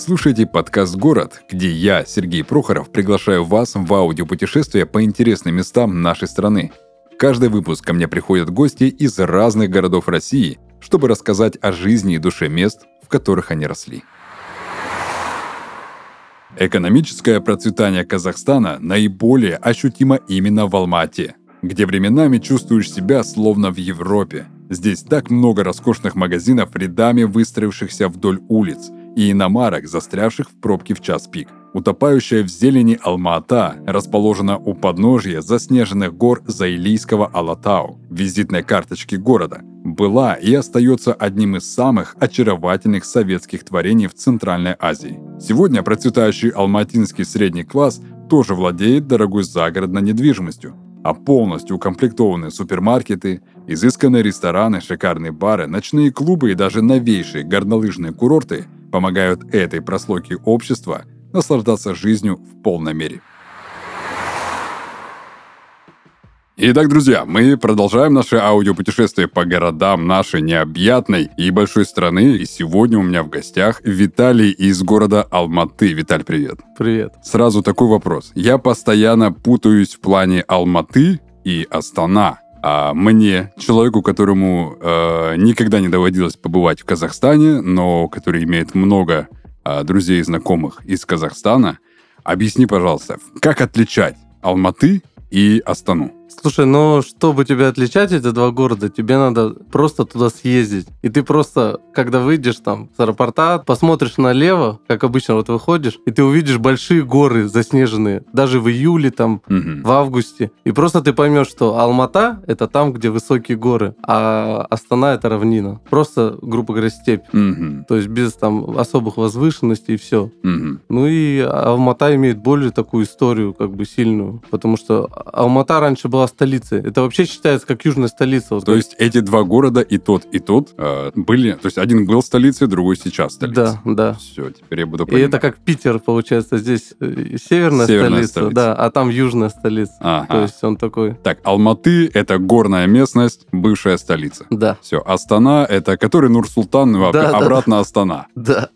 Слушаете подкаст «Город», где я, Сергей Прохоров, приглашаю вас в аудиопутешествие по интересным местам нашей страны. Каждый выпуск ко мне приходят гости из разных городов России, чтобы рассказать о жизни и душе мест, в которых они росли. Экономическое процветание Казахстана наиболее ощутимо именно в Алмате, где временами чувствуешь себя словно в Европе. Здесь так много роскошных магазинов, рядами выстроившихся вдоль улиц – и иномарок, застрявших в пробке в час пик. Утопающая в зелени Алма-Ата расположена у подножья заснеженных гор Заилийского Алатау, визитной карточки города, была и остается одним из самых очаровательных советских творений в Центральной Азии. Сегодня процветающий алматинский средний класс тоже владеет дорогой загородной недвижимостью, а полностью укомплектованные супермаркеты, изысканные рестораны, шикарные бары, ночные клубы и даже новейшие горнолыжные курорты – помогают этой прослойке общества наслаждаться жизнью в полной мере. Итак, друзья, мы продолжаем наше аудиопутешествие по городам нашей необъятной и большой страны. И сегодня у меня в гостях Виталий из города Алматы. Виталь, привет. Привет. Сразу такой вопрос. Я постоянно путаюсь в плане Алматы и Астана. А мне, человеку, которому э, никогда не доводилось побывать в Казахстане, но который имеет много э, друзей и знакомых из Казахстана, объясни, пожалуйста, как отличать Алматы и Астану? Слушай, ну, чтобы тебя отличать эти два города, тебе надо просто туда съездить. И ты просто, когда выйдешь там с аэропорта, посмотришь налево, как обычно вот выходишь, и ты увидишь большие горы заснеженные, даже в июле, там, угу. в августе. И просто ты поймешь, что Алмата — это там, где высокие горы, а Астана — это равнина. Просто, грубо говоря, степь. Угу. То есть без там особых возвышенностей и все. Угу. Ну и Алмата имеет более такую историю, как бы сильную, потому что Алмата раньше была была столицей. Это вообще считается как южная столица. Вот то есть эти два города, и тот, и тот, э, были... То есть один был столицей, другой сейчас столицей. Да, да. Все, теперь я буду понимать. И это как Питер, получается, здесь э, северная, северная столица, столица, да, а там южная столица. Ага. То есть он такой... Так, Алматы — это горная местность, бывшая столица. Да. Все, Астана — это который Нур-Султан, ну, да, обратно да, Астана. Да.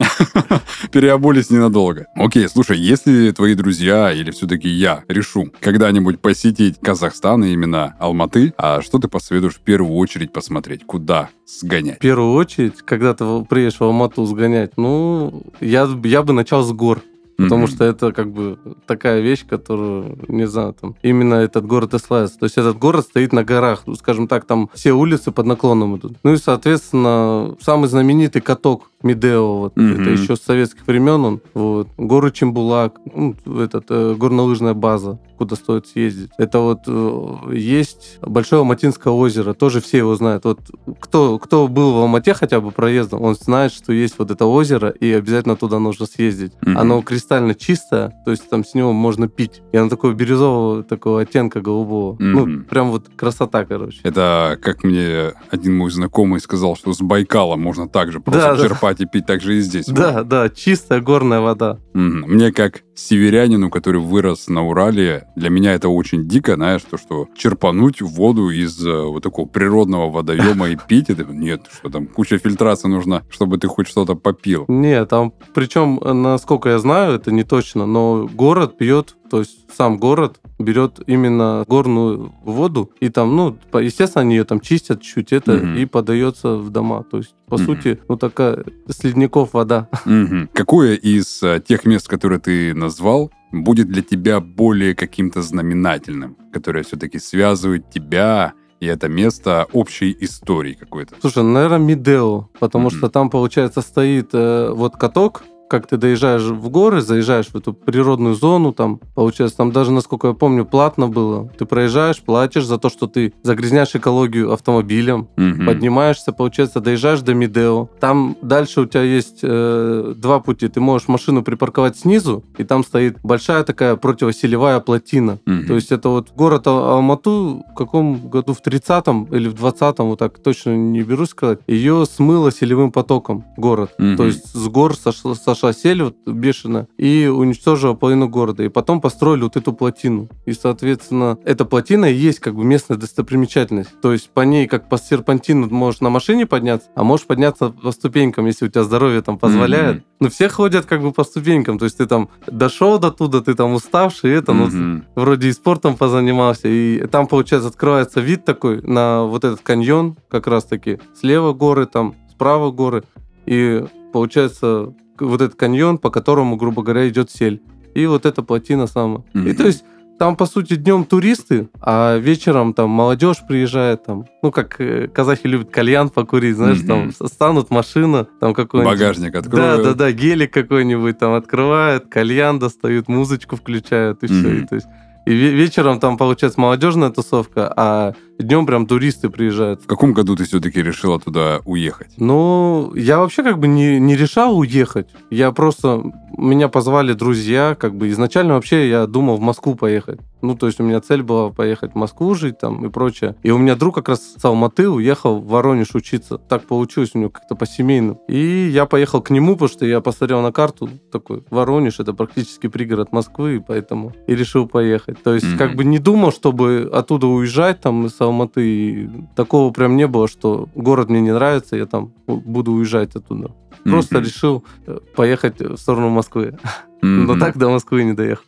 Переобулись ненадолго. Окей, слушай, если твои друзья или все-таки я решу когда-нибудь посетить Казахстан, Казахстана, именно Алматы. А что ты посоветуешь в первую очередь посмотреть? Куда сгонять? В первую очередь, когда ты приедешь в Алмату сгонять, ну, я, я бы начал с гор. Потому mm-hmm. что это как бы такая вещь, которую, не знаю, там, именно этот город и славится. То есть этот город стоит на горах, ну, скажем так, там все улицы под наклоном идут. Ну и, соответственно, самый знаменитый каток Медео, вот, mm-hmm. это еще с советских времен он, вот, горы Чембулак, ну, этот, э, горнолыжная база, куда стоит съездить. Это вот э, есть Большое Алматинское озеро, тоже все его знают. Вот кто, кто был в Алмате хотя бы проездом, он знает, что есть вот это озеро, и обязательно туда нужно съездить. Mm-hmm. Оно кристально чистое, то есть там с него можно пить. И оно такого бирюзового, такого оттенка голубого. Mm-hmm. Ну, прям вот красота, короче. Это, как мне один мой знакомый сказал, что с Байкала можно также просто да, черпать покупать и пить также и здесь. Да, вот. да, чистая горная вода. Мне как северянину, который вырос на Урале, для меня это очень дико, знаешь, то, что черпануть воду из э, вот такого природного водоема и пить, это нет, что там куча фильтрации нужна, чтобы ты хоть что-то попил. Нет, там, причем, насколько я знаю, это не точно, но город пьет то есть сам город берет именно горную воду, и там, ну, естественно, они ее там чистят чуть-чуть, это угу. и подается в дома. То есть, по угу. сути, ну, такая с ледников вода. Угу. Какое из а, тех мест, которые ты назвал, будет для тебя более каким-то знаменательным, которое все-таки связывает тебя и это место общей истории какой-то. Слушай, наверное, Мидео, потому mm-hmm. что там, получается, стоит э, вот каток, как ты доезжаешь в горы, заезжаешь в эту природную зону, там, получается, там даже, насколько я помню, платно было. Ты проезжаешь, платишь за то, что ты загрязняешь экологию автомобилем, угу. поднимаешься, получается, доезжаешь до Мидео. Там дальше у тебя есть э, два пути. Ты можешь машину припарковать снизу, и там стоит большая такая противоселевая плотина. Угу. То есть это вот город Алмату в каком году, в 30-м или в 20-м, вот так точно не берусь сказать, ее смыло селевым потоком город. Угу. То есть с гор сошло, сошло пошла сель вот, бешено и уничтожила половину города. И потом построили вот эту плотину. И, соответственно, эта плотина и есть как бы местная достопримечательность. То есть по ней, как по серпантину, можешь на машине подняться, а можешь подняться по ступенькам, если у тебя здоровье там позволяет. Mm-hmm. Ну, все ходят как бы по ступенькам. То есть ты там дошел до туда, ты там уставший, это, mm-hmm. ну, вроде и спортом позанимался. И там, получается, открывается вид такой на вот этот каньон, как раз-таки. Слева горы, там, справа горы. И получается вот этот каньон, по которому, грубо говоря, идет сель. И вот эта плотина сама. Mm-hmm. И то есть там, по сути, днем туристы, а вечером там молодежь приезжает, там, ну, как э, казахи любят кальян покурить, знаешь, mm-hmm. там станут машина, там какой-нибудь... Багажник откроют. Да, да, да, гелик какой-нибудь там открывают, кальян достают, музычку включают, и mm-hmm. все. И, то есть, и вечером там, получается, молодежная тусовка, а днем прям туристы приезжают. В каком году ты все-таки решила туда уехать? Ну, я вообще как бы не, не решал уехать. Я просто... Меня позвали друзья, как бы изначально вообще я думал в Москву поехать. Ну, то есть у меня цель была поехать в Москву жить там и прочее. И у меня друг как раз с Алматы уехал в Воронеж учиться. Так получилось у него как-то по семейному. И я поехал к нему, потому что я посмотрел на карту, такой, Воронеж, это практически пригород Москвы, и поэтому и решил поехать. То есть mm-hmm. как бы не думал, чтобы оттуда уезжать там из Алматы. И такого прям не было, что город мне не нравится, я там буду уезжать оттуда. Просто mm-hmm. решил э, поехать в сторону Москвы. Но так до Москвы не доехал.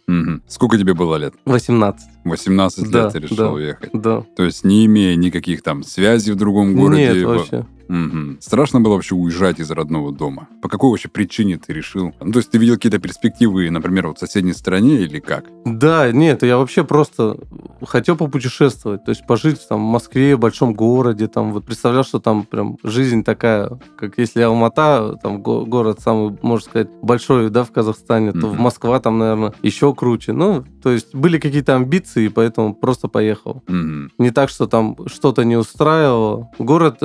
Сколько тебе было лет? 18. 18 да, лет ты решил уехать? Да. То есть не имея никаких там связей в другом городе? Нет, вообще. Угу. Страшно было вообще уезжать из родного дома? По какой вообще причине ты решил? Ну, то есть ты видел какие-то перспективы, например, в соседней стране или как? Да, нет, я вообще просто хотел попутешествовать, то есть пожить там в Москве, в большом городе, там вот представлял, что там прям жизнь такая, как если Алмата, там город самый, можно сказать, большой, да, в Казахстане, то mm в Москва там, наверное, еще круче. Ну, то есть были какие-то амбиции, поэтому просто поехал. mm Не так, что там что-то не устраивало. Город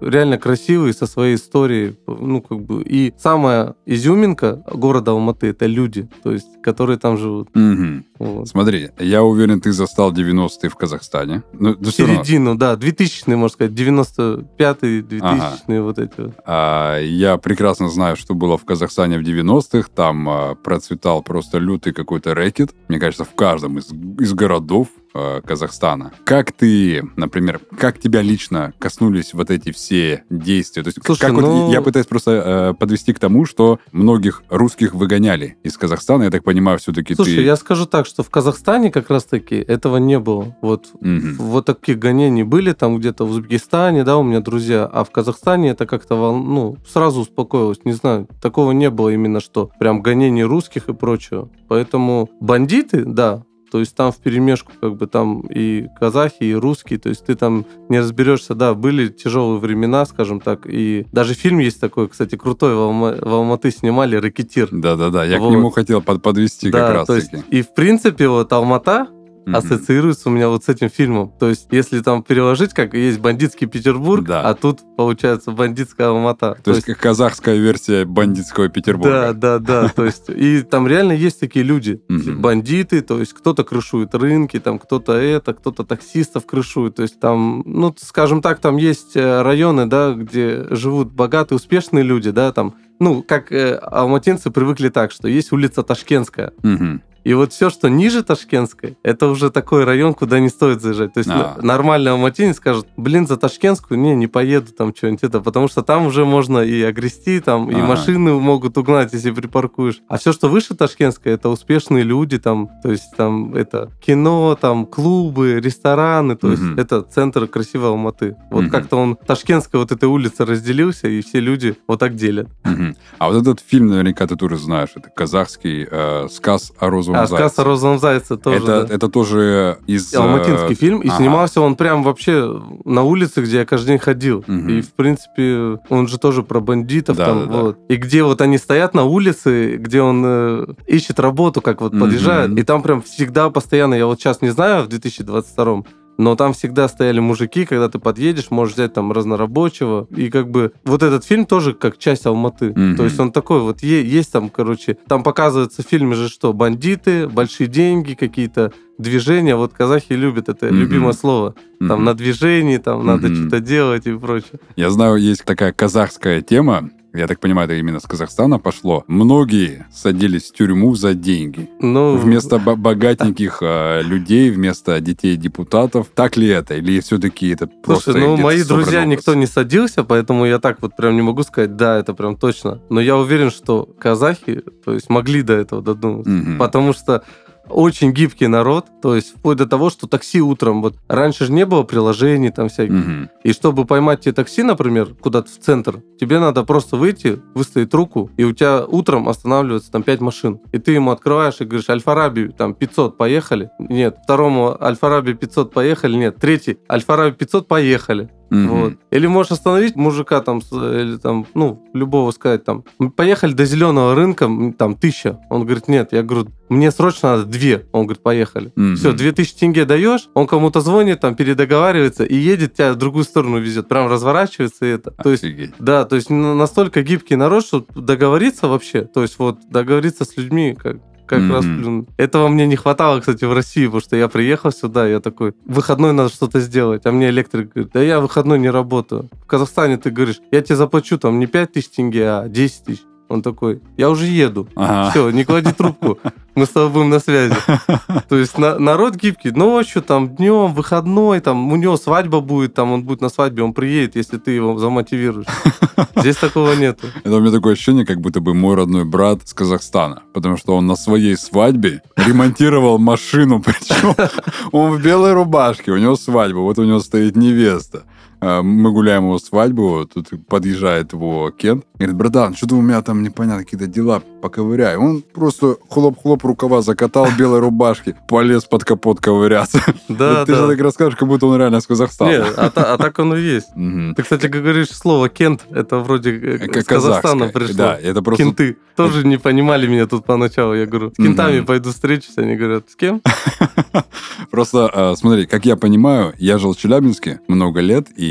реально реально красивый, со своей историей. Ну, как бы. И самая изюминка города Алматы это люди, то есть, которые там живут. Угу. Вот. Смотри, я уверен, ты застал 90-е в Казахстане. Ну, Середину, да, 2000-е, можно сказать, 95-е, 2000-е, ага. вот эти вот. А, я прекрасно знаю, что было в Казахстане в 90-х. Там а, процветал просто лютый какой-то рэкет. Мне кажется, в каждом из, из городов Э, Казахстана. Как ты, например, как тебя лично коснулись вот эти все действия? То есть, Слушай, как ну... вот, я пытаюсь просто э, подвести к тому, что многих русских выгоняли из Казахстана. Я так понимаю, все-таки Слушай, ты... я скажу так, что в Казахстане как раз-таки этого не было. Вот, угу. вот такие гонения были там где-то в Узбекистане, да, у меня друзья, а в Казахстане это как-то ну, сразу успокоилось. Не знаю, такого не было именно, что прям гонений русских и прочего. Поэтому бандиты, да, то есть там в перемешку как бы там и казахи, и русские, то есть ты там не разберешься, да, были тяжелые времена, скажем так, и даже фильм есть такой, кстати, крутой, в, Алма, в Алматы снимали «Рэкетир». Да-да-да, я вот. к нему хотел под, подвести да, как раз то есть, И в принципе вот Алмата, mm-hmm. ассоциируется у меня вот с этим фильмом. То есть, если там переложить, как есть бандитский Петербург, да. а тут получается бандитская Алмата. То, то есть, как казахская версия бандитского Петербурга. Да, да, да. То есть, и там реально есть такие люди, бандиты, то есть, кто-то крышует рынки, там кто-то это, кто-то таксистов крышует. То есть, там, ну, скажем так, там есть э, районы, да, где живут богатые, успешные люди, да, там, ну, как э, алматинцы привыкли так, что есть улица Ташкентская. Угу. И вот все, что ниже Ташкентской, это уже такой район, куда не стоит заезжать. То есть а. нормальный алматинец скажет, блин, за Ташкентскую, не, не поеду там что-нибудь это, потому что там уже можно и огрести, там, а. и машины могут угнать, если припаркуешь. А все, что выше Ташкентской, это успешные люди, там, то есть там это кино, там, клубы, рестораны, то угу. есть это центр красивой Алматы. Вот угу. как-то он, Ташкентская вот эта улица разделился, и все люди вот так делят. Угу. А вот этот фильм, наверняка, ты тоже знаешь, это казахский э, «Сказ о розовом розовом а, зайце. «Сказ о розовом зайце» тоже, это, да. это тоже из... Алматинский фильм, и ага. снимался он прям вообще на улице, где я каждый день ходил. Угу. И, в принципе, он же тоже про бандитов да, там, да, вот. Да. И где вот они стоят на улице, где он э, ищет работу, как вот подъезжает, и там прям всегда постоянно, я вот сейчас не знаю, в 2022 но там всегда стояли мужики, когда ты подъедешь, можешь взять там разнорабочего. И как бы вот этот фильм тоже как часть Алматы. Mm-hmm. То есть он такой вот, есть там, короче, там показывается в фильме же что, бандиты, большие деньги, какие-то движения. Вот казахи любят это, mm-hmm. любимое слово. Там mm-hmm. на движении, там mm-hmm. надо что-то делать и прочее. Я знаю, есть такая казахская тема, Я так понимаю, это именно с Казахстана пошло. Многие садились в тюрьму за деньги. Ну, Вместо бо- богатеньких э, людей, вместо детей депутатов. Так ли это? Или все-таки это просто Слушай, ну, где-то мои друзья образ? никто не садился, поэтому я так вот прям не могу сказать, да, это прям точно. Но я уверен, что казахи, то есть, могли до этого додуматься. Мгм. Потому что очень гибкий народ, то есть вплоть до того, что такси утром, вот раньше же не было приложений там всяких, Мгм. и чтобы поймать тебе такси, например, куда-то в центр, тебе надо просто выйти, выставить руку, и у тебя утром останавливается там 5 машин. И ты ему открываешь и говоришь, Альфараби, там 500, поехали? Нет. Второму Альфараби 500, поехали? Нет. Третий, Альфараби 500, поехали. Мгм. Вот. Или можешь остановить мужика там, или там, ну, любого сказать там, «Мы поехали до зеленого рынка, там, тысяча. Он говорит, нет. Я говорю, мне срочно надо две. Он говорит, поехали. Мгм. Все, две тысячи тенге даешь, он кому-то звонит, там, передоговаривается и едет, тебя в другую сторону везет. Прям разворачивается и это. То есть да, то есть настолько гибкий народ, что договориться вообще, то есть вот договориться с людьми, как, как Мгм. раз, блин, этого мне не хватало, кстати, в России, потому что я приехал сюда, я такой, выходной надо что-то сделать, а мне электрик говорит, да я выходной не работаю. В Казахстане ты говоришь, я тебе заплачу там не 5 тысяч тенге, а 10 тысяч. Он такой, я уже еду. Ага. Все, не клади трубку, мы с тобой будем на связи. То есть на- народ гибкий. Ночью, там, днем, выходной, там, у него свадьба будет, там, он будет на свадьбе, он приедет, если ты его замотивируешь. Здесь такого нету. Это у меня такое ощущение, как будто бы мой родной брат с Казахстана. Потому что он на своей свадьбе ремонтировал машину, причем он в белой рубашке, у него свадьба, вот у него стоит невеста. А, Мы гуляем его свадьбу, тут подъезжает его Кент. Говорит, братан, что-то у меня там непонятно, какие-то дела, поковыряй. Он просто хлоп-хлоп рукава закатал белой рубашке, полез под капот ковыряться. Да, Ты же так расскажешь, как будто он реально с Казахстана. Не, а, а так оно и есть. Ты, кстати, говоришь слово «кент», это вроде э, Как с Казахстана пришло. Да, это просто Кенты. Тоже не понимали меня тут поначалу. Я говорю, с кентами пойду встречусь. Они говорят, с кем? Просто, э, смотри, как я понимаю, я жил в Челябинске много лет, и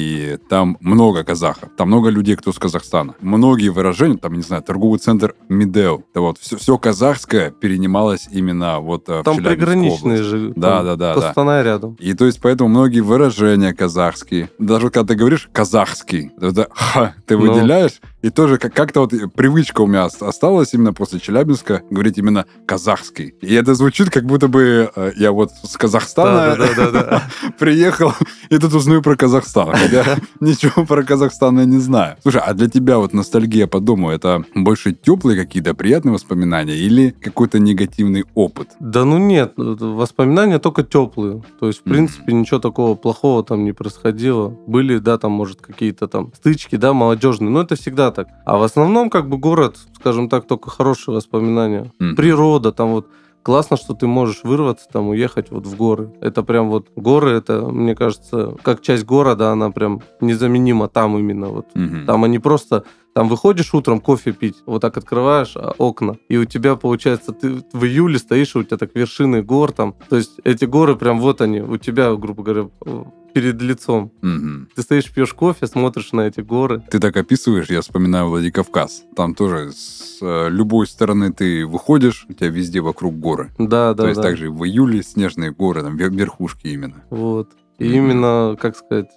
там много казахов. Там много людей, кто с Казахстана. Многие выражения, там, не знаю, торговый центр Медео. Это вот все, все казахское перенималось именно вот э, в Там Челябинскую приграничные область. же. Да, да, да, да. Рядом. И то есть поэтому многие выражения казахские. Даже когда ты говоришь казахский, это ха, ты Ну. выделяешь, и тоже как- как-то вот привычка у меня ос- осталась именно после Челябинска говорить именно казахский. И это звучит, как будто бы э, я вот с Казахстана приехал, и тут узнаю про Казахстан. Хотя ничего про Казахстан я не знаю. Слушай, а для тебя вот ностальгия по дому, это больше теплые какие-то приятные воспоминания или какой-то негативный опыт? Да ну нет, воспоминания только теплые. То есть, в принципе, ничего такого плохого там не происходило. Были, да, там, может, какие-то там стычки, да, молодежные, но это всегда так. А в основном, как бы, город, скажем так, только хорошие воспоминания. Мгм. Природа, там вот классно, что ты можешь вырваться, там, уехать вот в горы. Это прям вот горы, это, мне кажется, как часть города, она прям незаменима там именно вот. Мгм. Там они просто... Там выходишь утром кофе пить, вот так открываешь а, окна, и у тебя, получается, ты в июле стоишь, и у тебя так вершины гор там. То есть эти горы прям вот они, у тебя, грубо говоря, э, перед лицом. Мгм. Ты стоишь, пьешь кофе, смотришь на эти горы. Ты так описываешь, я вспоминаю Владикавказ. Там тоже с э, любой стороны ты выходишь, у тебя везде вокруг горы. Да, да, То есть да. также в июле снежные горы, там вер- верхушки именно. Вот. И Мгм. именно, как сказать,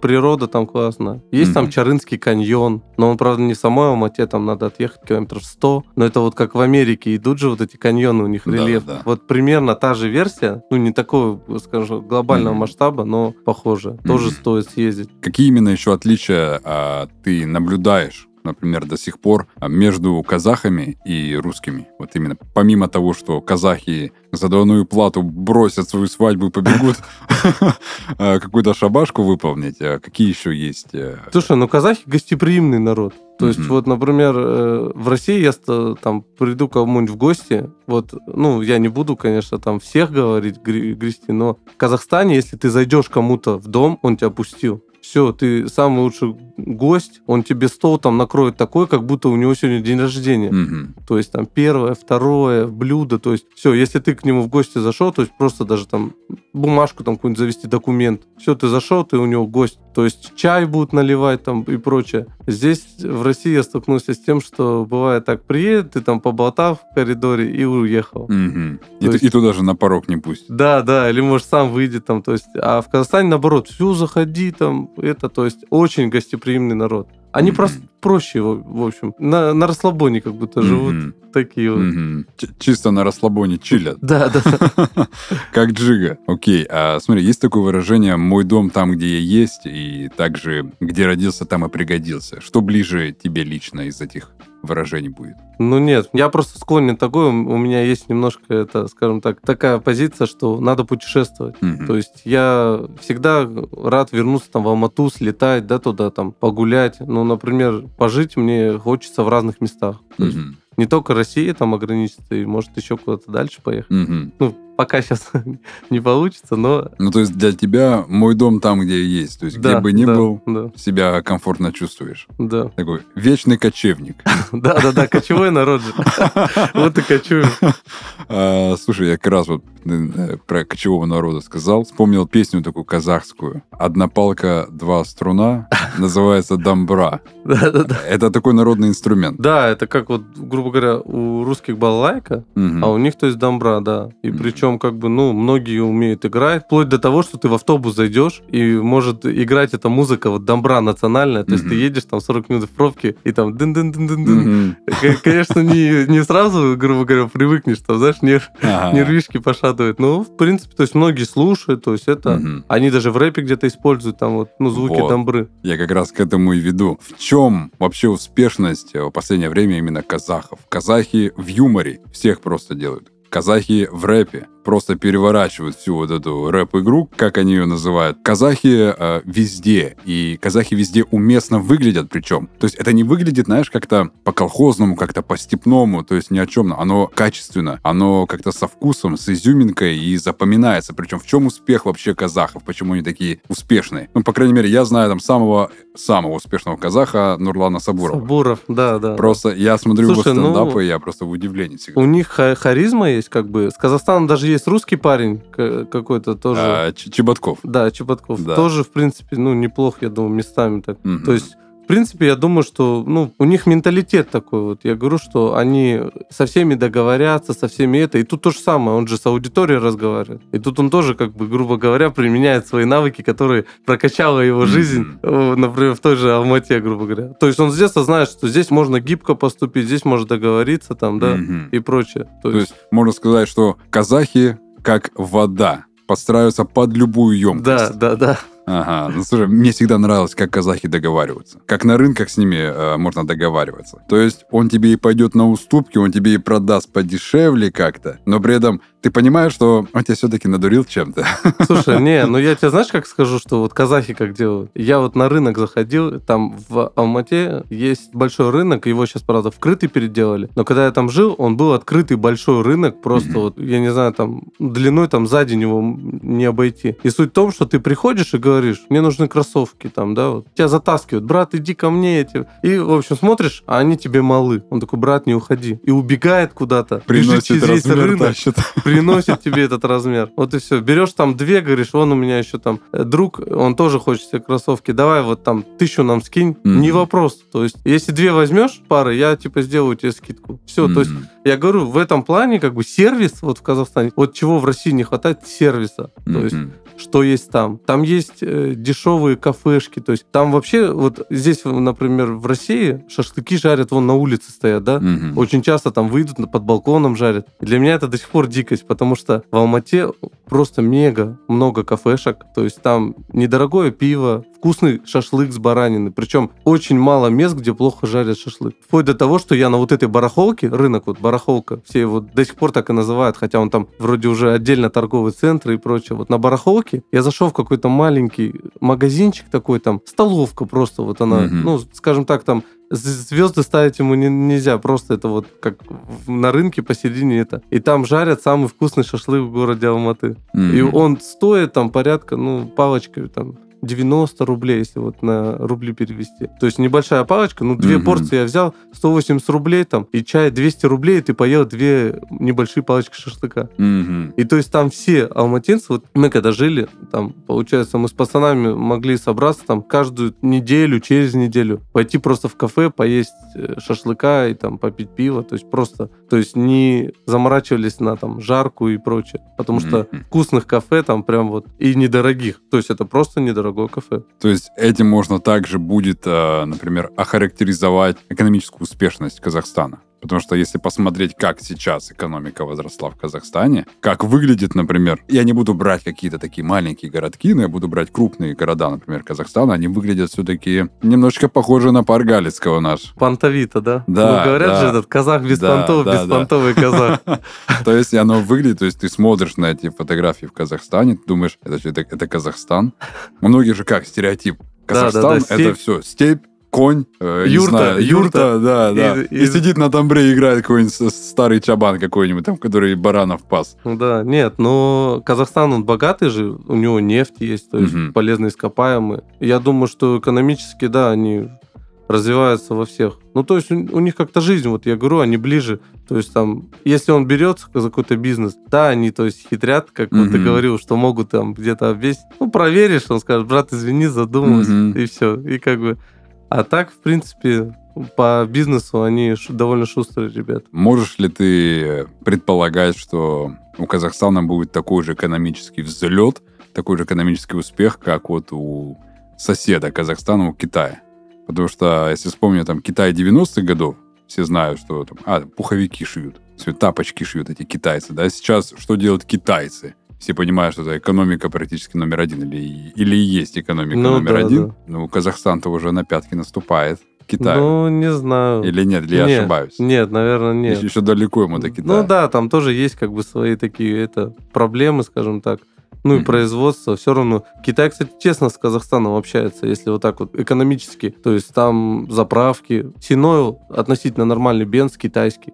природа там классная. Есть там Мгм. Чарынский каньон, но он, правда, не в самой Алмате, там надо отъехать километров 100. Но это вот как в Америке идут же вот эти каньоны, у них рельеф. да, да. Вот примерно та же версия, ну не такого, скажем, глобального Мгм. масштаба, но похоже. Тоже Мгм. стоит съездить. Какие именно еще отличия а, ты наблюдаешь, например, до сих пор а, между казахами и русскими? Вот именно помимо того, что казахи за двойную плату бросят свою свадьбу и побегут а, какую-то шабашку выполнить, а какие еще есть? э, Слушай, ну казахи гостеприимный народ. То есть вот, например, э, в России я там приду кому-нибудь в гости, вот, ну, я не буду, конечно, там всех говорить, грести, но в Казахстане, если ты зайдешь кому-то в дом, он тебя пустил. Все, ты самый лучший гость, он тебе стол там накроет такой, как будто у него сегодня день рождения. мгм. То есть там первое, второе блюдо. То есть все, если ты к нему в гости зашел, то есть просто даже там бумажку там какую-нибудь завести, документ. Все, ты зашел, ты у него гость. То есть чай будут наливать там и прочее. Здесь в России я столкнулся с тем, что бывает так, приедет, ты там поболтав в коридоре и уехал. Мгм. И, есть- и туда же на порог не пусть. Да, да, или может сам выйдет там, то есть, а в Казахстане наоборот, все, заходи там, это, то есть очень гостеприимный народ. Они просто, проще, в в общем. На, на расслабоне как будто живут Мгм. такие вот. Ч- Чисто на расслабоне чилят. Да, да. Как джига. Окей, а смотри, есть такое выражение «мой дом там, где я есть», и также «где родился, там и пригодился». Что ближе тебе лично из этих выражений будет? Ну нет, я просто склонен такой, у меня есть немножко, это, скажем так, такая позиция, что надо путешествовать. Мгм. То есть я всегда рад вернуться там в Алмату, слетать, да, туда там погулять. Ну, например, пожить мне хочется в разных местах. То есть Мгм. не только Россия там ограничится, и может еще куда-то дальше поехать. Мгм. Ну, пока сейчас не получится, но... Ну, то есть для тебя мой дом там, где есть. То есть где да, бы ни да, был, Да, себя комфортно чувствуешь. да. Такой вечный кочевник. Да, да, да, кочевой народ же. Вот и кочуем. А, Слушай, я как раз вот э, про кочевого народа сказал. Вспомнил песню такую казахскую. «Одна палка, два струна». Называется «Дамбра». Да, да, да. Это такой народный инструмент. Да, это как вот, грубо говоря, у русских балалайка, а у них, то есть, домбра, да. И Мгм. Причем, как бы, ну, многие умеют играть, вплоть до того, что ты в автобус зайдешь, и может играть эта музыка, вот домбра национальная, то есть ты едешь там 40 минут в пробке, и там дын дын дын дын дын. Конечно, не, не сразу, грубо говоря, привыкнешь, там, знаешь, нерв, Ага. нервишки пошатывают. Ну, в принципе, то есть многие слушают, то есть это... Мгм. Они даже в рэпе где-то используют там вот, ну, звуки Вот. домбры. Я как раз к этому и веду. В чем вообще успешность э, в последнее время именно казахов? Казахи в юморе всех просто делают. Казахи в рэпе просто переворачивают всю вот эту рэп-игру, как они ее называют. Казахи э, везде, и казахи везде уместно выглядят причем. То есть это не выглядит, знаешь, как-то по-колхозному, как-то по-степному, то есть ни о чем. Оно качественно, оно как-то со вкусом, с изюминкой и запоминается. Причем в чем успех вообще казахов? Почему они такие успешные? Ну, по крайней мере, я знаю там самого, самого успешного казаха Нурлана Сабурова. Сабуров, да, да. Просто я смотрю Слушай, его ну, стендапы, и я просто в удивлении всегда. У них ха- харизма есть, как бы. С Казахстана даже есть русский парень какой-то тоже. А, Чеботков. Да, Чеботков. Да. Тоже, в принципе, ну, неплох, я думаю, местами так. Мгм. То есть, в принципе, я думаю, что, ну, у них менталитет такой вот. Я говорю, что они со всеми договорятся, со всеми это. И тут то же самое, он же с аудиторией разговаривает. И тут он тоже, как бы, грубо говоря, применяет свои навыки, которые прокачала его жизнь, например, в той же Алмате, грубо говоря. То есть он с детства знает, что здесь можно гибко поступить, здесь можно договориться, там, да, и прочее. То То есть можно сказать, что казахи как вода подстраиваются под любую емкость. Да, да, да. Ага, ну слушай, мне всегда нравилось, как казахи договариваются. Как на рынках с ними э, можно договариваться. То есть он тебе и пойдет на уступки, он тебе и продаст подешевле как-то, но при этом ты понимаешь, что он тебя все-таки надурил чем-то. Слушай, не, ну я тебе знаешь, как скажу, что вот казахи как делают? Я вот на рынок заходил, там в Алмате есть большой рынок, его сейчас, правда, вкрытый переделали, но когда я там жил, он был открытый большой рынок, просто вот, я не знаю, там длиной там за день его не обойти. И суть в том, что ты приходишь и говоришь, мне нужны кроссовки там, да, вот. Тебя затаскивают, брат, иди ко мне эти. И, в общем, смотришь, а они тебе малы. Он такой, брат, не уходи. И убегает куда-то. бежит Приносит через весь размер, рынок тащит. Приносит тебе этот размер. Вот и все. Берешь там две, говоришь, вон у меня еще там э, друг, он тоже хочет себе кроссовки, давай вот там тысячу нам скинь. Мгм. Не вопрос. То есть, если две возьмешь пары, я типа сделаю тебе скидку. Все. То есть, я говорю, в этом плане как бы сервис вот в Казахстане, вот чего в России не хватает, сервиса. То есть, что есть там. Там есть э, дешевые кафешки. То есть там вообще, вот здесь, например, в России шашлыки жарят, вон на улице стоят, да? Мгм. Очень часто там выйдут, под балконом жарят. И для меня это до сих пор дикость, потому что в Алмате просто мега много кафешек. То есть там недорогое пиво, вкусный шашлык с баранины. Причем очень мало мест, где плохо жарят шашлык. Вплоть до того, что я на вот этой барахолке, рынок вот барахолка, все его до сих пор так и называют, хотя он там вроде уже отдельно торговый центр и прочее. Вот на барахолке я зашел в какой-то маленький магазинчик такой там, столовка просто вот она, Мгм. ну, скажем так, там звезды ставить ему не- нельзя, просто это вот как на рынке посередине это. И там жарят самый вкусный шашлык в городе Алматы. И Мгм. он стоит там порядка, ну, палочкой там 90 рублей, если вот на рубли перевести. То есть небольшая палочка, ну, две Мгм. порции я взял, 180 рублей там, и чай 200 рублей, и ты поел две небольшие палочки шашлыка. Мгм. И то есть там все алматинцы, вот мы когда жили, там, получается, мы с пацанами могли собраться там каждую неделю, через неделю, пойти просто в кафе, поесть э, шашлыка и там попить пиво, то есть просто, то есть не заморачивались на там жарку и прочее, потому что Мгм. вкусных кафе там прям вот и недорогих, то есть это просто недорогое. Дорогое кафе. То есть этим можно также будет, э, например, охарактеризовать экономическую успешность Казахстана. Потому что если посмотреть, как сейчас экономика возросла в Казахстане, как выглядит, например, я не буду брать какие-то такие маленькие городки, но я буду брать крупные города, например, Казахстана, они выглядят все-таки немножечко похожи на пар Галицкого наш. Понтовито, да? Да, Ну, говорят да. же, этот казах без Да, понтов, да, да. беспонтовый казах. То есть оно выглядит, то есть ты смотришь на эти фотографии в Казахстане, ты думаешь, это, это, это Казахстан? У многих же как, стереотип. Да, да, Казахстан да, это все, степь, конь, э, Юрта, знаю, юрта. юрта, да, да. И- И, и- сидит на тамбре и играет какой-нибудь старый чабан какой-нибудь там, который баранов пас. Ну Да, нет, но Казахстан, он богатый же, у него нефть есть, то есть Мгм. полезные ископаемые. Я думаю, что экономически, да, они развиваются во всех. Ну, то есть у, у них как-то жизнь, вот я говорю, они ближе. То есть там, если он берется за какой-то бизнес, да, они, то есть, хитрят, как вот ты говорил, что могут там где-то обвесить. Ну, проверишь, он скажет, брат, извини, задумался, Мгм. и все. И как бы... А так, в принципе, по бизнесу они довольно шустрые ребята. Можешь ли ты предполагать, что у Казахстана будет такой же экономический взлет, такой же экономический успех, как вот у соседа Казахстана, у Китая? Потому что, если вспомнить там Китай 90-х годов, все знают, что там, а, пуховики шьют, все, тапочки шьют эти китайцы, да, сейчас что делают китайцы? Все понимают, что это экономика практически номер один, или, или есть экономика Ну номер да, один. да. Ну, Казахстан-то уже на пятки наступает Китаю. Ну, не знаю. Или нет, или я Нет, ошибаюсь? Нет, наверное, нет. Еще, еще далеко ему до Китая. Ну да, там тоже есть как бы свои такие это проблемы, скажем так. Ну и производство. Все равно. Китай, кстати, честно с Казахстаном общается, если вот так вот экономически. То есть там заправки. Синойл относительно нормальный бенз китайский.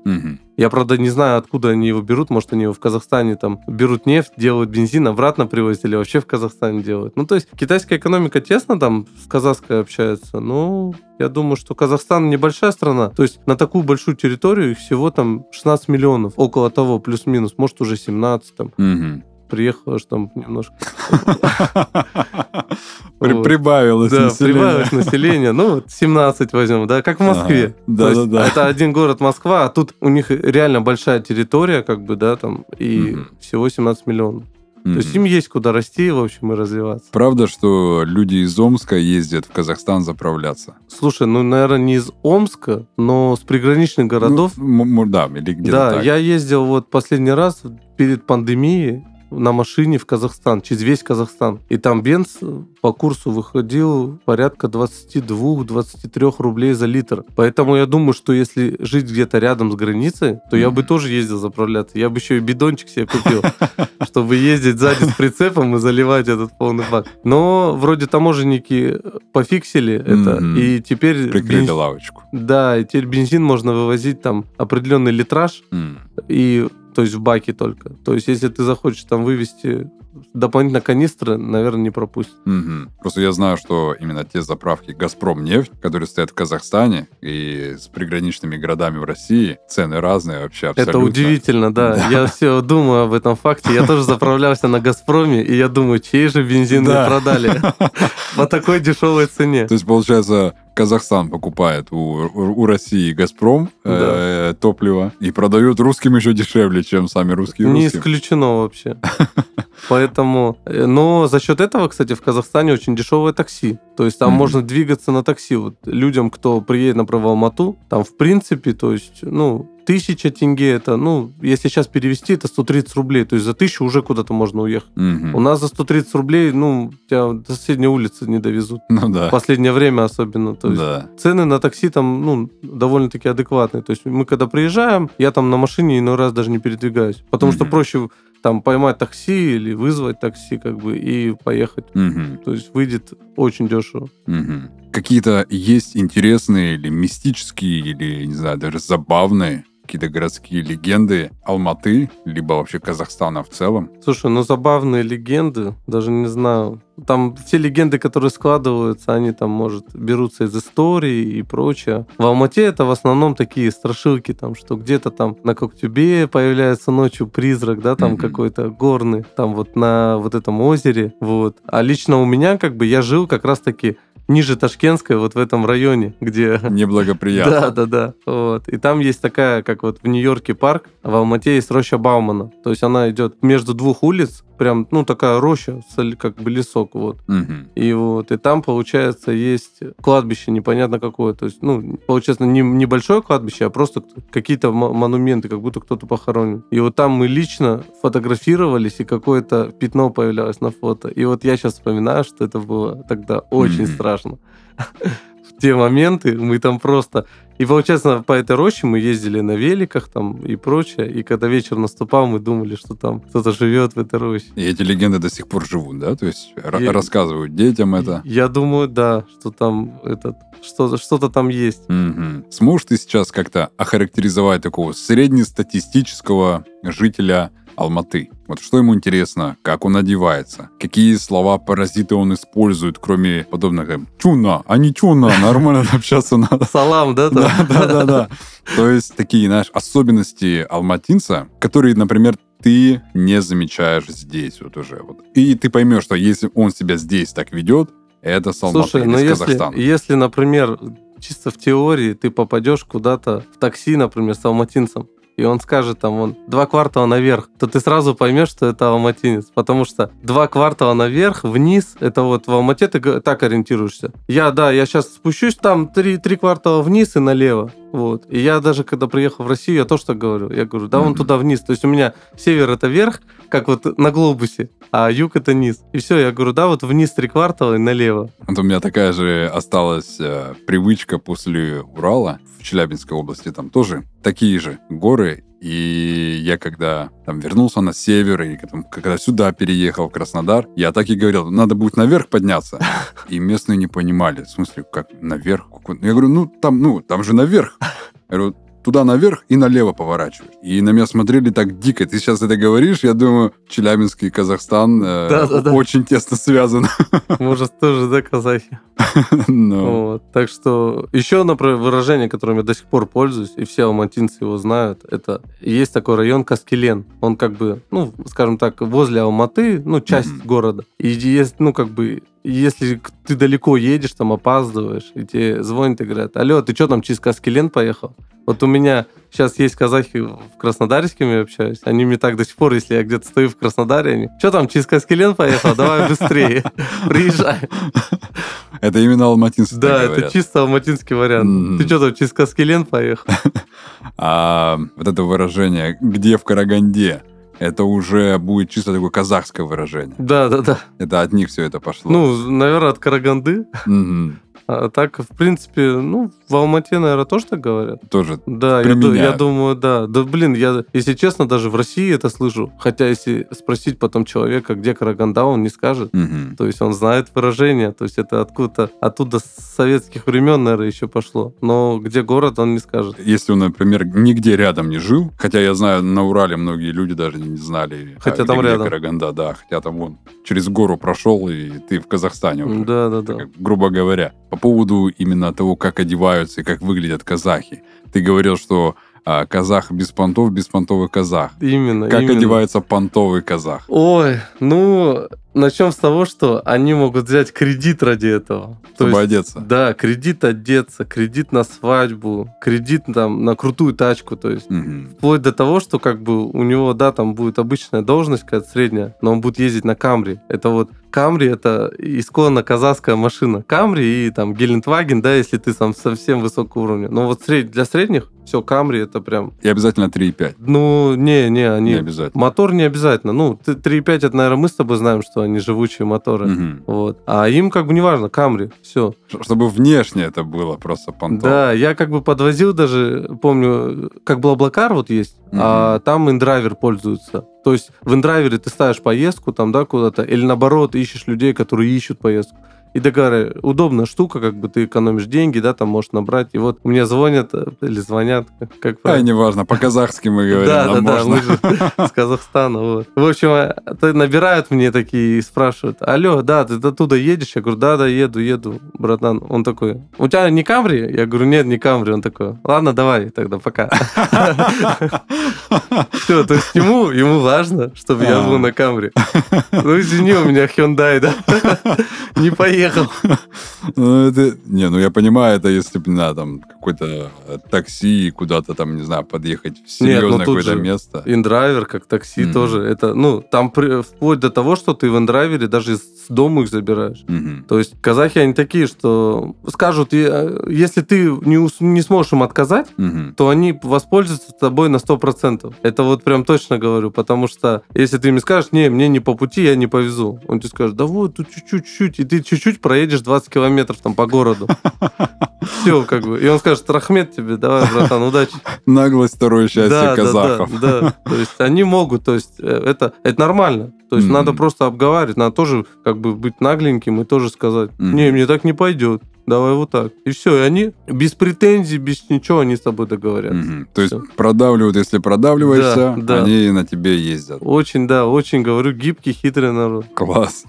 Я, правда, не знаю, откуда они его берут. Может, они его в Казахстане там берут нефть, делают бензин, обратно привозят или вообще в Казахстане делают. Ну, то есть китайская экономика тесно там с казахской общается. Ну, я думаю, что Казахстан небольшая страна. То есть на такую большую территорию их всего там 16 миллионов. Около того, плюс-минус. Может, уже 17 там. Мгм. Приехало аж там немножко. Прибавилось население. прибавилось население. Ну, вот 17 возьмем, да, как в Москве. Да, да, да. Это один город Москва, а тут у них реально большая территория, как бы, да, там, и всего 17 миллионов. Мгм. То есть им есть куда расти, в общем, и развиваться. Правда, что люди из Омска ездят в Казахстан заправляться? Слушай, ну, наверное, не из Омска, но с приграничных городов. Ну, да, или где-то да, так. я ездил вот последний раз перед пандемией на машине в Казахстан, через весь Казахстан. И там бенз по курсу выходил порядка 22-23 рублей за литр. Поэтому я думаю, что если жить где-то рядом с границей, то я бы тоже ездил заправляться. Я бы еще и бидончик себе купил, чтобы ездить сзади с прицепом и заливать этот полный бак. Но вроде таможенники пофиксили это, и теперь... Прикрыли лавочку. Да, и теперь бензин можно вывозить там определенный литраж, и то есть в баке только. То есть если ты захочешь там вывести дополнительно канистры, наверное, не пропустят. Мгм. Просто я знаю, что именно те заправки «Газпром нефть», которые стоят в Казахстане и с приграничными городами в России, цены разные вообще абсолютно. Это удивительно, да. Да. Я все думаю об этом факте. Я тоже заправлялся на Газпроме, и я думаю, чей же бензин Да. мне продали по такой дешевой цене. То есть, получается, Казахстан покупает у, у- России «Газпром» э, топливо и продает русским еще дешевле, чем сами русские Не русским. исключено вообще. Поэтому, э, но за счет этого, кстати, в Казахстане очень дешевое такси. То есть там Мгм. можно двигаться на такси. Вот людям, кто приедет, например, в Алмату, там в принципе, то есть, ну, тысяча тенге это, ну, если сейчас перевести, это 130 рублей. То есть за тысячу уже куда-то можно уехать. Мгм. У нас за 130 рублей, ну, тебя до соседней улицы не довезут. Ну В да. последнее время особенно. То есть Да. цены на такси там, ну, довольно-таки адекватные. То есть мы когда приезжаем, я там на машине иной раз даже не передвигаюсь. Потому что Мгм. проще там поймать такси или вызвать такси, как бы, и поехать. Мгм. То есть выйдет очень дешево. Мгм. Какие-то есть интересные или мистические, или, не знаю, даже забавные какие-то городские легенды Алматы, либо вообще Казахстана в целом? Слушай, ну забавные легенды, даже не знаю. Там все легенды, которые складываются, они там, может, берутся из истории и прочее. В Алмате это в основном такие страшилки, там, что где-то там на Коктюбе появляется ночью призрак, да, там Мгм. какой-то горный, там вот на вот этом озере, вот. А лично у меня, как бы, я жил как раз-таки ниже Ташкентской, вот в этом районе, где Неблагоприятно. да, да, да. Вот. И там есть такая, как вот в Нью-Йорке парк, а в Алмате есть роща Баумана. То есть она идет между двух улиц, прям, ну, такая роща, как бы лесок, вот. Угу. И вот, и там, получается, есть кладбище непонятно какое. То есть, ну, получается, не небольшое кладбище, а просто какие-то монументы, как будто кто-то похоронен. И вот там мы лично фотографировались, и какое-то пятно появлялось на фото. И вот я сейчас вспоминаю, что это было тогда очень mm-hmm. страшно. В те моменты мы там просто и, получается, по этой роще мы ездили на великах там и прочее. И когда вечер наступал, мы думали, что там кто-то живет в этой роще. И эти легенды до сих пор живут, да? То есть и, рассказывают детям это? Я думаю, да, что там этот что-то что там есть. Угу. Сможешь ты сейчас как-то охарактеризовать такого среднестатистического жителя Алматы. Вот что ему интересно, как он одевается, какие слова паразиты он использует, кроме подобных там, чуна, а не чуна, нормально общаться надо. Салам, да? Да, да, да, да. То есть такие, знаешь, особенности алматинца, которые, например, ты не замечаешь здесь вот уже. Вот. И ты поймешь, что если он себя здесь так ведет, это с Алматы Слушай, но с если, Казахстана. если, например, чисто в теории ты попадешь куда-то в такси, например, с алматинцем, и он скажет там, он два квартала наверх, то ты сразу поймешь, что это алматинец. Потому что два квартала наверх, вниз, это вот в Алмате ты так ориентируешься. Я, да, я сейчас спущусь там три, три квартала вниз и налево. Вот. И я даже, когда приехал в Россию, я тоже так говорю. Я говорю, да, вон туда вниз. То есть у меня север это верх, как вот на глобусе, а юг это низ. И все, я говорю, да, вот вниз три квартала и налево. Вот у меня такая же осталась э, привычка после Урала в Челябинской области. Там тоже такие же горы. И я когда там вернулся на север, и когда сюда переехал, в Краснодар, я так и говорил, надо будет наверх подняться. И местные не понимали, в смысле, как наверх? Я говорю, ну там, ну, там же наверх. Я говорю, туда наверх и налево поворачиваешь. И на меня смотрели так дико. Ты сейчас это говоришь, я думаю, Челябинский и Казахстан э, да, да, да. очень тесно связаны. Может, тоже, да, казахи? No. Вот. Так что еще одно выражение, которым я до сих пор пользуюсь, и все алматинцы его знают, это есть такой район Каскелен. Он как бы, ну, скажем так, возле Алматы, ну, часть mm-hmm. города. И есть, ну, как бы если ты далеко едешь, там опаздываешь, и тебе звонят и говорят, алло, ты что там через Каскелен поехал? Вот у меня сейчас есть казахи в Краснодаре, с кем я общаюсь. Они мне так до сих пор, если я где-то стою в Краснодаре, они, что там, через Каскелен поехал? Давай быстрее, приезжай. Это именно алматинский Да, это чисто алматинский вариант. Ты что там, через Каскелен поехал? А вот это выражение «где в Караганде?» это уже будет чисто такое казахское выражение. Да, да, да. Это от них все это пошло. Ну, наверное, от Караганды. Угу. А так, в принципе, ну, в Алмате, наверное, тоже так говорят. Тоже Да, я, я думаю, да. Да, блин, я, если честно, даже в России это слышу. Хотя, если спросить потом человека, где Караганда, он не скажет. Угу. То есть он знает выражение. То есть это откуда-то, оттуда с советских времен, наверное, еще пошло. Но где город, он не скажет. Если он, например, нигде рядом не жил, хотя я знаю, на Урале многие люди даже не знали, хотя а, там где, рядом. Караганда, да, хотя там вон через гору прошел, и ты в Казахстане уже. Да, да, да. Как, грубо говоря. По поводу именно того, как одеваются и как выглядят казахи. Ты говорил, что а, казах без понтов, беспонтовый казах. Именно. Как именно. одевается понтовый казах? Ой, ну, начнем с того, что они могут взять кредит ради этого. Чтобы есть, одеться. Да, кредит одеться, кредит на свадьбу, кредит там на крутую тачку, то есть угу. вплоть до того, что как бы у него, да, там будет обычная должность какая-то средняя, но он будет ездить на Камри. Это вот Камри это исконно казахская машина. Камри и там Гелендваген, да, если ты там совсем высокого уровня. Но вот сред... для средних все, Камри это прям... И обязательно 3,5. Ну, не, не, они... Не обязательно. Мотор не обязательно. Ну, 3,5 это, наверное, мы с тобой знаем, что они живучие моторы. Угу. Вот. А им как бы неважно, Камри, все. Чтобы внешне это было просто понтово. Да, я как бы подвозил даже, помню, как BlaBlaCar вот есть, угу. а там inDriver пользуются. То есть в inDriver е ты ставишь поездку там, да, куда-то, или наоборот ищешь людей, которые ищут поездку. И такая удобная штука, как бы ты экономишь деньги, да, там можешь набрать. И вот мне звонят э, или звонят, как А, неважно, по-казахски мы говорим, Да, да, да, мы же с Казахстана, вот. В общем, э, набирают мне такие и спрашивают, алло, да, ты оттуда едешь? Я говорю, да, да, еду, еду, братан. Он такой, у тебя не Камри? Я говорю, нет, не Камри. Он такой, ладно, давай тогда, пока. Все, то есть ему, ему важно, чтобы я был на Камри. Ну, извини, у меня Hyundai, да? Не поеду поехал. Ну, это... Не, ну я понимаю, это если бы на там какое-то такси куда-то там, не знаю, подъехать в ну серьезное тут какое-то место. Индрайвер, как такси Мгм. тоже. Это, ну, там при- вплоть до того, что ты в индрайвере даже с дома их забираешь. Мгм. То есть казахи, они такие, что скажут, «Я- если ты не, ус- не сможешь им отказать, Мгм. то они воспользуются тобой на 100%. Это вот прям точно говорю, потому что если ты им скажешь, не, мне не по пути, я не повезу, он тебе скажет, да вот, тут чуть-чуть, чуть, и ты чуть-чуть проедешь 20 километров там по городу. Все, как бы. И он скажет, Рахмет тебе, давай, братан, удачи. Наглость второе счастье Да, да, казахов. да, да. То есть они могут, то есть э, это, это нормально. То есть Мгм. надо просто обговаривать, надо тоже как бы быть нагленьким и тоже сказать, не, мне так не пойдет, давай вот так. И все, и они без претензий, без ничего, они с тобой договорятся. Мгм. То есть Всё. продавливают, если продавливаешься, Да, да. они на тебе ездят. Очень, да, очень, говорю, гибкий, хитрый народ. Класс.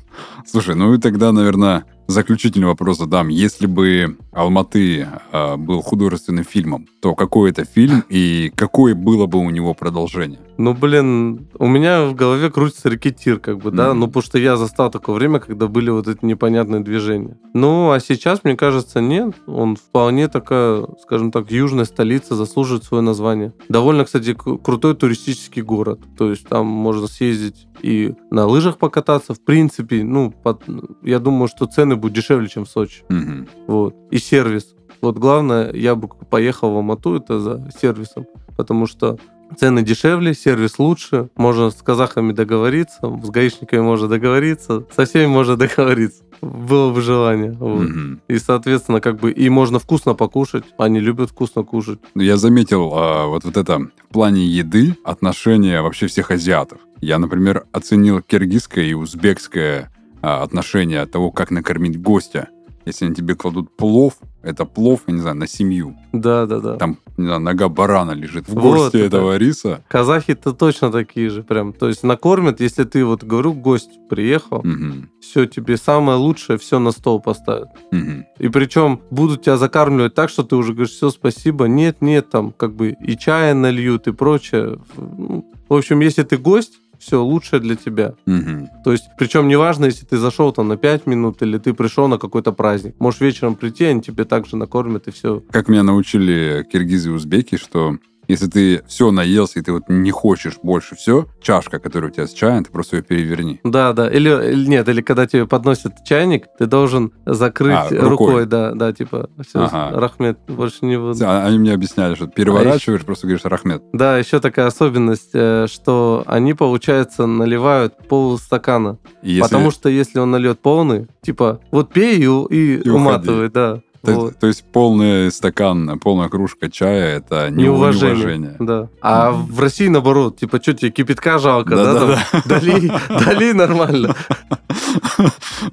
Слушай, ну и тогда, наверное, заключительный вопрос задам. Если бы Алматы а, был художественным фильмом, то какой это фильм и какое было бы у него продолжение? Ну, блин, у меня в голове крутится рекетир, как бы, да, Мгм. ну, потому что я застал такое время, когда были вот эти непонятные движения. Ну, а сейчас, мне кажется, нет, он вполне такая, скажем так, южная столица, заслуживает свое название. Довольно, кстати, крутой туристический город, то есть там можно съездить и на лыжах покататься, в принципе, ну, под- я думаю, что цены будут дешевле, чем в Сочи, Мгм. вот, и сервис. Вот главное, я бы поехал в Алмату, это за сервисом, потому что цены дешевле, сервис лучше, можно с казахами договориться, с гаишниками можно договориться, со всеми можно договориться. Было бы желание. вот. Мгм. И, соответственно, как бы и можно вкусно покушать. Они любят вкусно кушать. Ну, Я заметил а, вот, вот это в плане еды отношение вообще всех азиатов. Я, например, оценил киргизское и узбекское а, отношение того, как накормить гостя. Если они тебе кладут плов, это плов, я не знаю, на семью. Да, да, да. Там, не знаю, нога барана лежит в Вот горсти это. этого риса. Казахи-то точно такие же прям. То есть накормят, если ты, вот говорю, гость приехал, Мгм. все тебе самое лучшее, все на стол поставят. Мгм. И причем будут тебя закармливать так, что ты уже говоришь, все, спасибо, нет, нет, там как бы и чая нальют и прочее. Ну, В общем, если ты гость, все лучшее для тебя. Мгм. То есть, причем неважно, если ты зашел там на 5 минут или ты пришел на какой-то праздник. Можешь вечером прийти, они тебе также накормят и все. Как меня научили киргизы и узбеки, что если ты все наелся, и ты вот не хочешь больше все, чашка, которая у тебя с чаем, ты просто ее переверни. Да, да. Или, или нет, или когда тебе подносят чайник, ты должен закрыть А, рукой. рукой. да, да, типа, все, Ага. Рахмет, больше не буду. А- Они мне объясняли, что переворачиваешь, просто говоришь «Рахмет». Да, еще такая особенность, э, что они, получается, наливают полстакана. Если- Потому что если он нальет полный, типа, вот пей и, и И уматывай, да. То, вот. то есть полный стакан, полная кружка чая это не Неуважение. неуважение. Да. А Мгм. в России, наоборот, типа, что тебе, кипятка жалко, да? Да-да-да. там? Дали, дали нормально.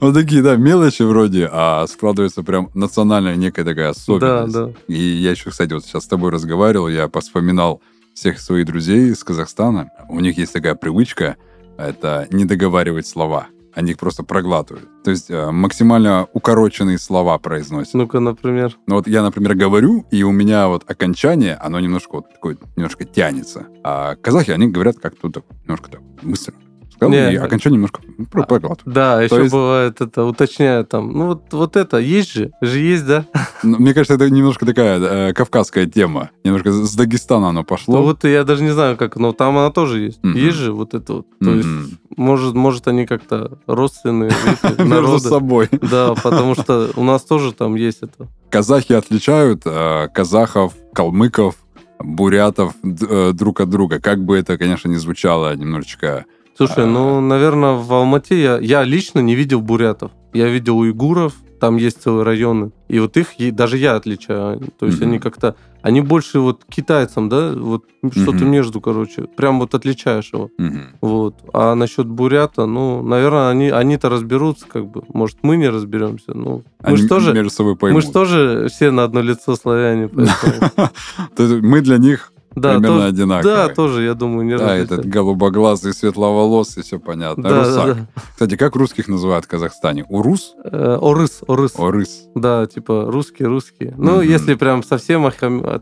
Вот такие, да, мелочи вроде, а складывается прям национальная некая такая Да, особенность. да. И я еще, кстати, вот сейчас с тобой разговаривал, я поспоминал всех своих друзей из Казахстана. У них есть такая привычка, это не договаривать слова. Они их просто проглатывают. То есть э, максимально укороченные слова произносят. Ну-ка, например. Ну вот я, например, говорю, и у меня вот окончание, оно немножко вот такое, немножко тянется. А казахи, они говорят как-то так, немножко так быстро. Сказал, Не. и окончание немножко ну, про- проглатывают. Да, еще есть- бывает это, уточняют там, ну вот, вот это, есть же, же есть, да? Ну, Мне кажется, это немножко такая э, кавказская тема. Немножко с Дагестана оно пошло. Ну вот я даже не знаю, как, но там она тоже есть. Мгм. Есть же вот это вот. То Мгм. есть, может, может они как-то родственные Между собой. Да, потому что у нас тоже там есть это. Казахи отличают э, казахов, калмыков, бурятов э, друг от друга. Как бы это, конечно, не звучало немножечко... Слушай, А. ну, наверное, в Алмате я, я лично не видел бурятов. Я видел уйгуров, там есть целые районы. И вот их даже я отличаю. То есть Мгм. они как-то... Они больше вот китайцам, да? Вот что-то Мгм. между, короче. Прям вот отличаешь его. Мгм. Вот. А насчет бурята, ну, наверное, они, они-то разберутся, как бы. Может, мы не разберемся. Ну, мы Они же тоже... между собой Мы поймут. же тоже все на одно лицо славяне, мы для них Да, примерно тоже, одинаковый. да, тоже, я думаю, не Да, этот голубоглазый, светловолосый, все понятно. Да, да, Русак. да. Кстати, как русских называют в Казахстане? Урус? Э, Орыс, орыс. Орыс. Да, типа русские, русские. Ну, Мгм. если прям совсем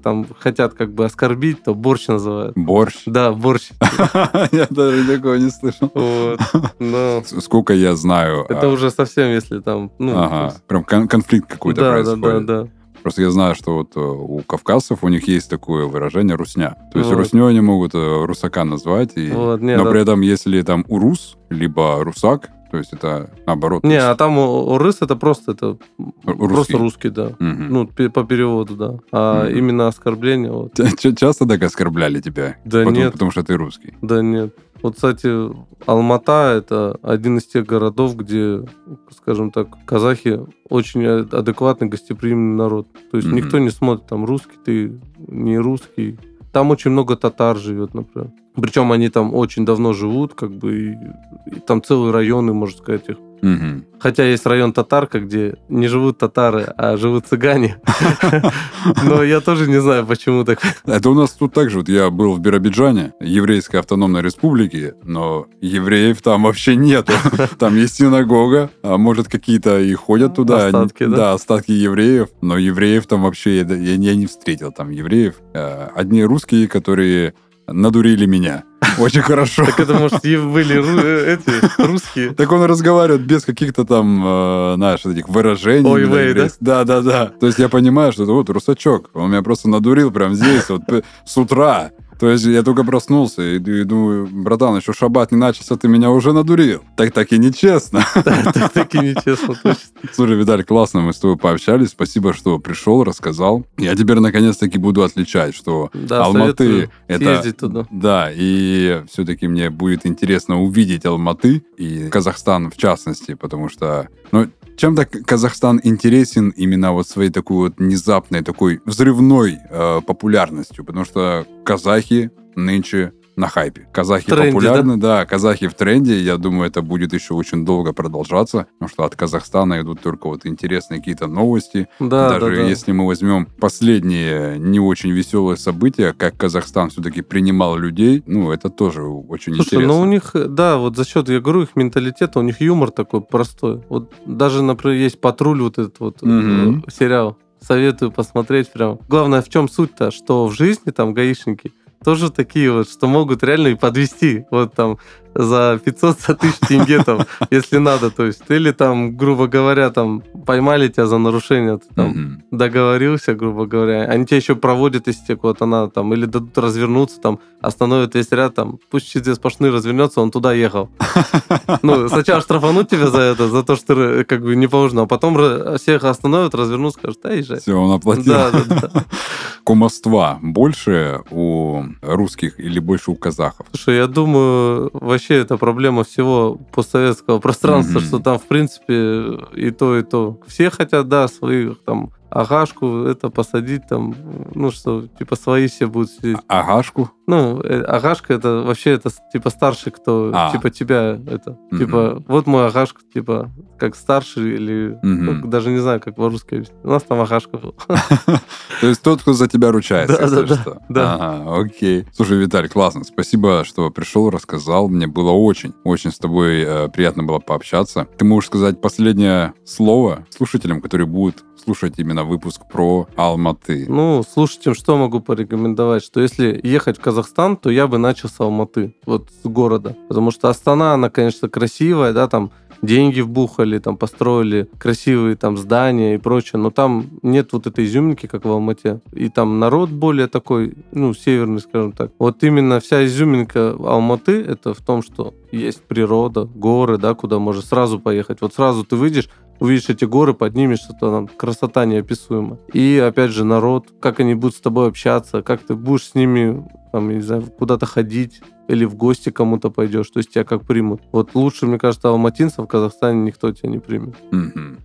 там хотят как бы оскорбить, то борщ называют. Борщ. Да, борщ. Я даже такого не слышал. Сколько я знаю. это а, уже совсем, если там, ну, Ага, прям кон- конфликт какой-то да, да, да, происходит. да. Просто я знаю, что вот э, у кавказцев у них есть такое выражение «русня». То есть Вот. русню они могут э, русака назвать, и... Вот, не, но да. при этом если там урус, либо русак, то есть это наоборот. Не, а там орыс это просто это Русский. просто русский, да. Мгм. Ну, по переводу, да. А Мгм. именно оскорбление, вот. Ча- ча- Часто так оскорбляли тебя? Да Потому- нет. Потому что ты русский. Да нет. Вот, кстати, Алмата это один из тех городов, где, скажем так, казахи очень а- адекватный, гостеприимный народ. То есть Мгм. никто не смотрит, там, русский ты, не русский. Там очень много татар живет, например. Причем они там очень давно живут, как бы, и, и там целые районы, можно сказать, их. Мгм. Хотя есть район Татарка, где не живут татары, а живут цыгане. Но я тоже не знаю, почему так. Это у нас тут также. Вот я был в Биробиджане, еврейской автономной республике, но евреев там вообще нету. Там есть синагога, а может какие-то и ходят туда. Остатки, да? Да, остатки евреев. Но евреев там вообще я, не встретил там евреев. Э, Одни русские, которые надурили меня. Очень хорошо. Так это, может, и были э, эти русские. Так он разговаривает без каких-то там, э, знаешь, этих выражений. Ой, вей, да? Да, да, да. То есть я понимаю, что это вот русачок. Он меня просто надурил прям здесь, вот п- с утра. То есть я только проснулся и, и думаю, братан, еще шаббат не начался, ты меня уже надурил. Так так и нечестно. Так таки нечестно, точно. Слушай, Виталий, классно мы с тобой пообщались. Спасибо, что пришел, рассказал. Я теперь наконец-таки буду отличать, что Алматы это... Да, и все-таки мне будет интересно увидеть Алматы и Казахстан в частности, потому что, ну, чем-то К- Казахстан интересен именно вот своей такой вот внезапной, такой взрывной э, популярностью, потому что казахи нынче на хайпе. Казахи тренде, популярны, да? казахи в тренде. Я думаю, это будет еще очень долго продолжаться, потому что от Казахстана идут только вот интересные какие-то новости, Да, да, даже да. если мы возьмем последние не очень веселые события, как Казахстан все-таки принимал людей, ну, это тоже очень Слушай, интересно. ну у них, да, вот за счет, я говорю, их менталитета, у них юмор такой простой. Вот даже, например, есть «Патруль», вот этот вот э, сериал. Советую посмотреть прям. Главное, в чем суть-то, что в жизни там гаишники тоже такие вот, что могут реально и подвести. Вот там за 500 за тысяч тенге там, если надо. То есть, или там, грубо говоря, там поймали тебя за нарушение, ты там Мгм. договорился, грубо говоря. Они тебя еще проводят, если тебе куда-то надо, там, или дадут развернуться, там, остановят весь ряд, там, пусть через сплошные развернется, он туда ехал. Ну, сначала штрафанут тебя за это, за то, что ты как бы не положено, а потом всех остановят, развернут, скажут, да, езжай. Все, он оплатил. Да, да, да. Кумовства больше у русских или больше у казахов? Слушай, я думаю, вообще это проблема всего постсоветского пространства, Мгм. что там, в принципе, и то, и то. Все хотят, да, своих там агашку это посадить там, ну что, типа свои все будут сидеть. Агашку? Ну, э, агашка это вообще это типа старший, кто А. типа тебя это. Мгм. Типа, вот мой агашка, типа, как старший или Мгм. ну, даже не знаю, как по-русски. объяснить. У нас там агашка был. То есть тот, кто за тебя ручается, Да, да, да, да. Ага, окей. Слушай, Виталий, классно. Спасибо, что пришел, рассказал. Мне было очень, очень с тобой э, приятно было пообщаться. Ты можешь сказать последнее слово слушателям, которые будут слушать именно выпуск про Алматы. Ну, слушайте, что могу порекомендовать? Что если ехать в Казахстан, то я бы начал с Алматы, вот с города. Потому что Астана, она, конечно, красивая, да, там деньги вбухали, там построили красивые там здания и прочее, но там нет вот этой изюминки, как в Алмате. И там народ более такой, ну, северный, скажем так. Вот именно вся изюминка Алматы, это в том, что есть природа, горы, да, куда можно сразу поехать. Вот сразу ты выйдешь, увидишь эти горы, поднимешься, то там красота неописуема. И опять же народ, как они будут с тобой общаться, как ты будешь с ними, там, не знаю, куда-то ходить или в гости кому-то пойдешь, то есть тебя как примут. Вот лучше, мне кажется, алматинцев в Казахстане никто тебя не примет.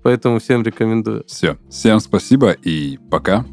Поэтому всем рекомендую. Все. Всем спасибо и пока.